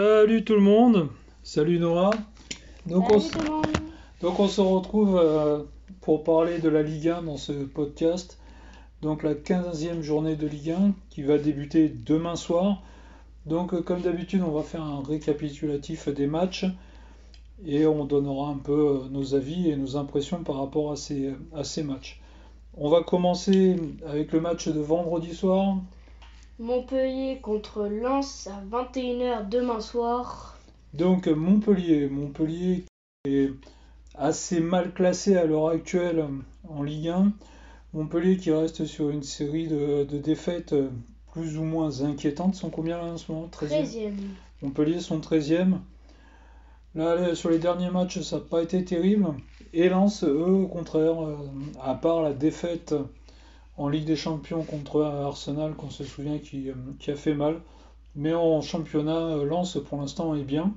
Salut tout le monde, salut Noah. Donc on, Salut tout le monde. donc on se retrouve euh, pour parler de la Ligue 1 dans ce podcast. Donc la 15e journée de Ligue 1 qui va débuter demain soir. Donc euh, comme d'habitude on va faire un récapitulatif des matchs et on donnera un peu euh, nos avis et nos impressions par rapport à ces, à ces matchs. On va commencer avec le match de vendredi soir. Montpellier contre Lens à 21h demain soir. Donc Montpellier, Montpellier qui est assez mal classé à l'heure actuelle en Ligue 1. Montpellier qui reste sur une série de, de défaites plus ou moins inquiétantes. Ils sont combien là en ce moment? 13e 13e. Montpellier sont 13e. Là, sur les derniers matchs, ça n'a pas été terrible. Et Lens, eux, au contraire, euh, à part la défaite en Ligue des Champions contre Arsenal, qu'on se souvient qui, euh, a fait mal. Mais en championnat, euh, Lens pour l'instant est bien.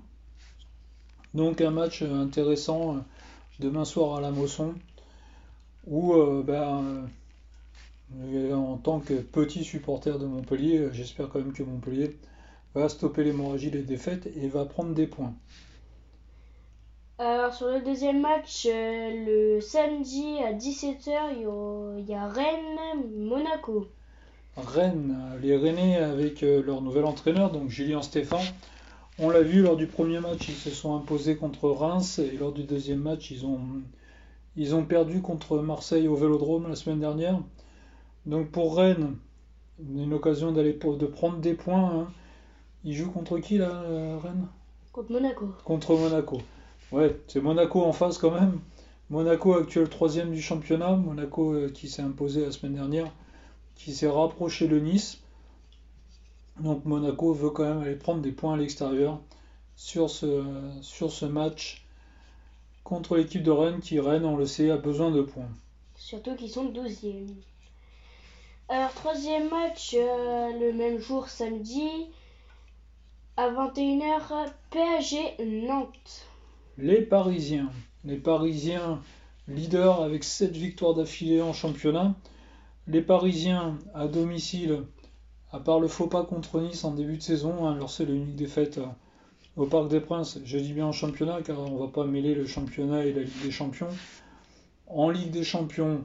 Donc un match intéressant euh, demain soir à la Mosson, où euh, ben, en tant que petit supporter de Montpellier, j'espère quand même que Montpellier va stopper l'hémorragie des défaites et va prendre des points. Alors sur le deuxième match, euh, le samedi à 17h, il y a- il y a Rennes-Monaco. Rennes, euh, les Rennais avec euh, leur nouvel entraîneur, donc Julien Stéphan. On l'a vu lors du premier match, ils se sont imposés contre Reims et lors du deuxième match, ils ont, ils ont perdu contre Marseille au Vélodrome la semaine dernière. Donc pour Rennes, une occasion d'aller de prendre des points. hein. Ils jouent contre qui là, Rennes? Contre Monaco. Contre Monaco. Ouais, c'est Monaco en face quand même. Monaco actuel troisième du championnat. Monaco euh, qui s'est imposé la semaine dernière, qui s'est rapproché de Nice. Donc Monaco veut quand même aller prendre des points à l'extérieur sur ce, match contre l'équipe de Rennes qui, Rennes, on le sait, a besoin de points. Surtout qu'ils sont 12e. Alors troisième match, euh, le même jour samedi à 21h, PSG Nantes. Les Parisiens. Les Parisiens leaders avec 7 victoires d'affilée en championnat. Les Parisiens à domicile, à part le faux pas contre Nice en début de saison, hein, leur c'est l'unique défaite euh, au Parc des Princes. Je dis bien en championnat car on va pas mêler le championnat et la Ligue des Champions. En Ligue des Champions,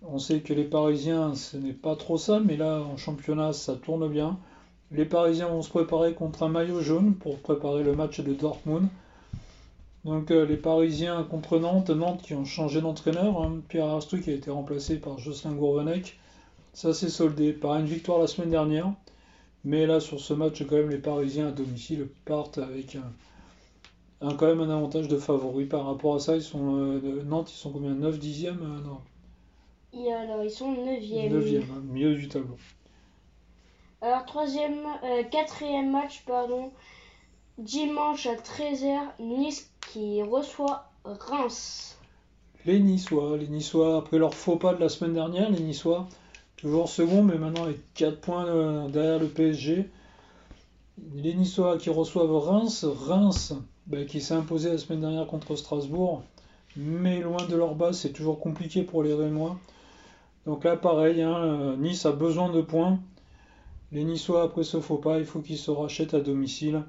on sait que les Parisiens, ce n'est pas trop ça, mais là en championnat, ça tourne bien. Les Parisiens vont se préparer contre un maillot jaune pour préparer le match de Dortmund. Donc euh, les Parisiens contre Nantes, Nantes qui ont changé d'entraîneur, hein. Pierre Arstoux qui a été remplacé par Jocelyn Gourvenec. Ça s'est soldé par une victoire la semaine dernière. Mais là sur ce match quand même les Parisiens à domicile partent avec un, un- quand même un avantage de favori par rapport à ça. Ils sont euh, Nantes ils sont combien? 9 dixièmes euh, Non, Et alors ils sont 9e. 9e, hein, milieu du tableau. Alors troisième, euh, quatrième match, pardon, dimanche à 13h, Nice qui reçoit Reims. Les Niçois, les Niçois, après leur faux pas de la semaine dernière, les Niçois, toujours second, mais maintenant avec 4 points euh, derrière le PSG. Les Niçois qui reçoivent Reims, Reims ben, qui s'est imposé la semaine dernière contre Strasbourg, mais loin de leur base, c'est toujours compliqué pour les Rémois. Donc là, pareil, hein, euh, Nice a besoin de points. Les Niçois, après ce faux pas, il faut qu'ils se rachètent à domicile.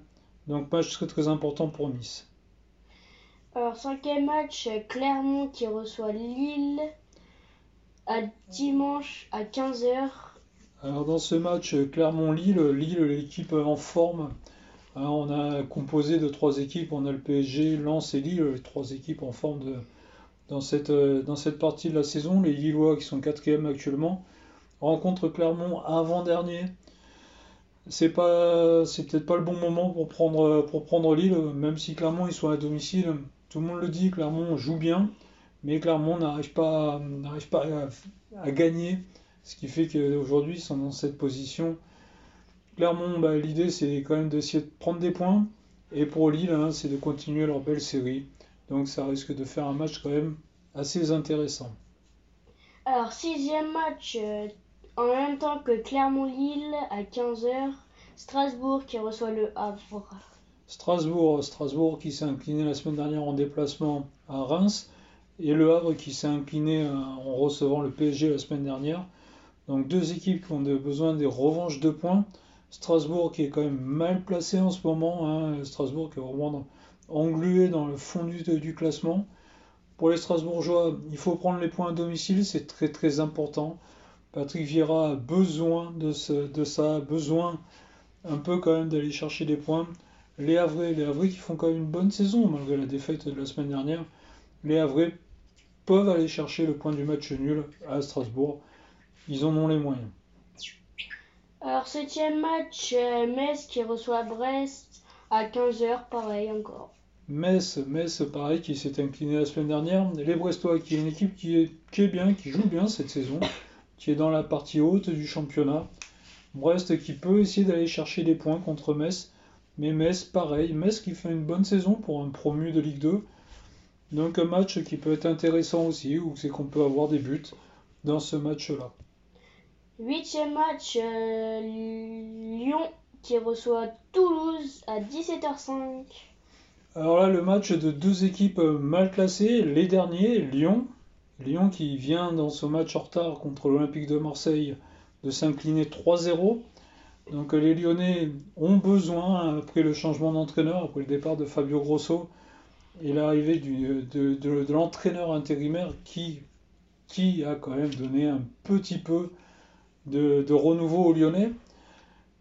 Donc match très très important pour Nice. Alors cinquième match, Clermont qui reçoit Lille à dimanche à 15h. Alors dans ce match Clermont-Lille, Lille l'équipe en forme. Hein, on a composé de trois équipes, on a le PSG, Lens et Lille, les trois équipes en forme de, dans, cette, euh, dans cette partie de la saison. Les Lillois qui sont quatrième actuellement rencontrent Clermont avant-dernier. C'est pas, c'est peut-être pas le bon moment pour prendre, pour Lille, même si Clermont ils sont à domicile. Tout le monde le dit, Clermont joue bien, mais Clermont n'arrive pas, n'arrive pas à, à gagner. Ce qui fait qu'aujourd'hui, ils sont dans cette position. Clermont, bah, l'idée, c'est quand même d'essayer de prendre des points. Et pour Lille, hein, c'est de continuer leur belle série. Donc ça risque de faire un match quand même assez intéressant. Alors sixième match, euh, en même temps que Clermont-Lille à 15h, Strasbourg qui reçoit le Havre. Strasbourg, Strasbourg qui s'est incliné la semaine dernière en déplacement à Reims. Et Le Havre qui s'est incliné euh, en recevant le PSG la semaine dernière. Donc deux équipes qui ont besoin des revanches de points. Strasbourg qui est quand même mal placé en ce moment. Hein. Strasbourg qui est vraiment englué dans le fond du, du classement. Pour les Strasbourgeois, il faut prendre les points à domicile, c'est très très important. Patrick Vieira a besoin de, de ça, besoin un peu quand même d'aller chercher des points. Les Havrais, les Havrais qui font quand même une bonne saison malgré la défaite de la semaine dernière. Les Havrais peuvent aller chercher le point du match nul à Strasbourg. Ils en ont les moyens. Alors, septième match, euh, Metz qui reçoit Brest à 15h, pareil encore. Metz, Metz, pareil, qui s'est incliné la semaine dernière. Les Brestois, qui est une équipe qui est, qui est bien, qui joue bien cette saison, qui est dans la partie haute du championnat. Brest qui peut essayer d'aller chercher des points contre Metz. Mais Metz, pareil, Metz qui fait une bonne saison pour un promu de Ligue 2. Donc un match qui peut être intéressant aussi, où c'est qu'on peut avoir des buts dans ce match-là. Huitième match, euh, Lyon qui reçoit Toulouse à 17h05. Alors là, le match de deux équipes mal classées, les derniers, Lyon. Lyon qui vient dans ce match en retard contre l'Olympique de Marseille de s'incliner 3-0. Donc les Lyonnais ont besoin, après le changement d'entraîneur, après le départ de Fabio Grosso et l'arrivée de, de, l'entraîneur intérimaire qui, a quand même donné un petit peu de, de renouveau aux Lyonnais.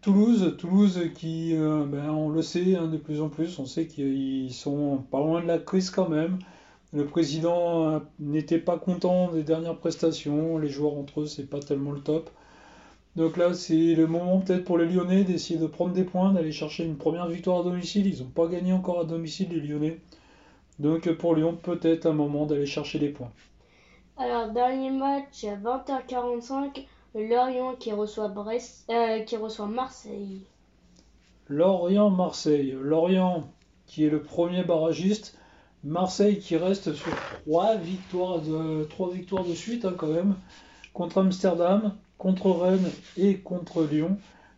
Toulouse, Toulouse qui, euh, ben, on le sait hein, de plus en plus, on sait qu'ils sont pas loin de la crise quand même. Le président euh, n'était pas content des dernières prestations, les joueurs entre eux c'est pas tellement le top. Donc là c'est le moment peut-être pour les Lyonnais d'essayer de prendre des points, d'aller chercher une première victoire à domicile. Ils n'ont pas gagné encore à domicile les Lyonnais. Donc pour Lyon peut-être un moment d'aller chercher des points. Alors dernier match à 20h45. Lorient qui reçoit, Brest, euh, qui reçoit Marseille. Lorient-Marseille. Lorient qui est le premier barragiste. Marseille qui reste sur trois victoires de, suite hein, quand même. Contre Amsterdam, contre Rennes et contre Lyon.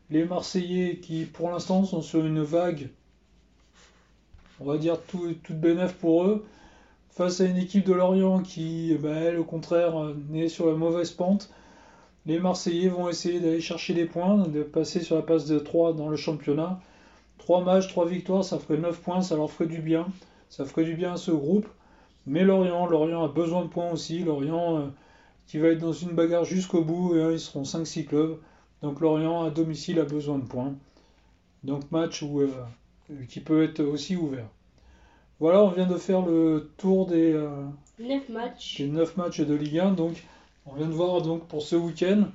Les Marseillais qui pour l'instant sont sur une vague, on va dire tout, toute bénéf pour eux, face à une équipe de Lorient qui, bah, elle, au contraire, n'est sur la mauvaise pente. Les Marseillais vont essayer d'aller chercher des points, de passer sur la passe de 3 dans le championnat. 3 matchs, 3 victoires, ça ferait 9 points, ça leur ferait du bien. Ça ferait du bien à ce groupe. Mais Lorient, Lorient a besoin de points aussi. Lorient euh, qui va être dans une bagarre jusqu'au bout. Et, ils seront 5-6 clubs. Donc Lorient à domicile a besoin de points. Donc match où, euh, qui peut être aussi ouvert. Voilà, on vient de faire le tour des, 9 euh, matchs. des 9 matchs de Ligue 1. Donc on vient de voir donc pour ce week-end.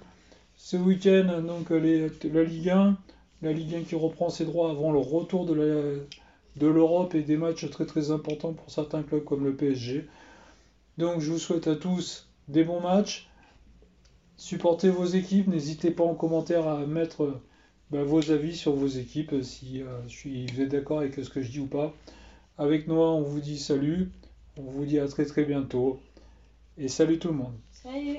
Ce week-end, donc les, la Ligue 1, la Ligue 1 qui reprend ses droits avant le retour de de l'Europe et des matchs très très importants pour certains clubs comme le PSG. Donc je vous souhaite à tous des bons matchs. Supportez vos équipes, n'hésitez pas en commentaire à mettre bah, vos avis sur vos équipes, si euh, vous êtes d'accord avec ce que je dis ou pas. Avec Noah, on vous dit salut, on vous dit à très très bientôt, et salut tout le monde. Salut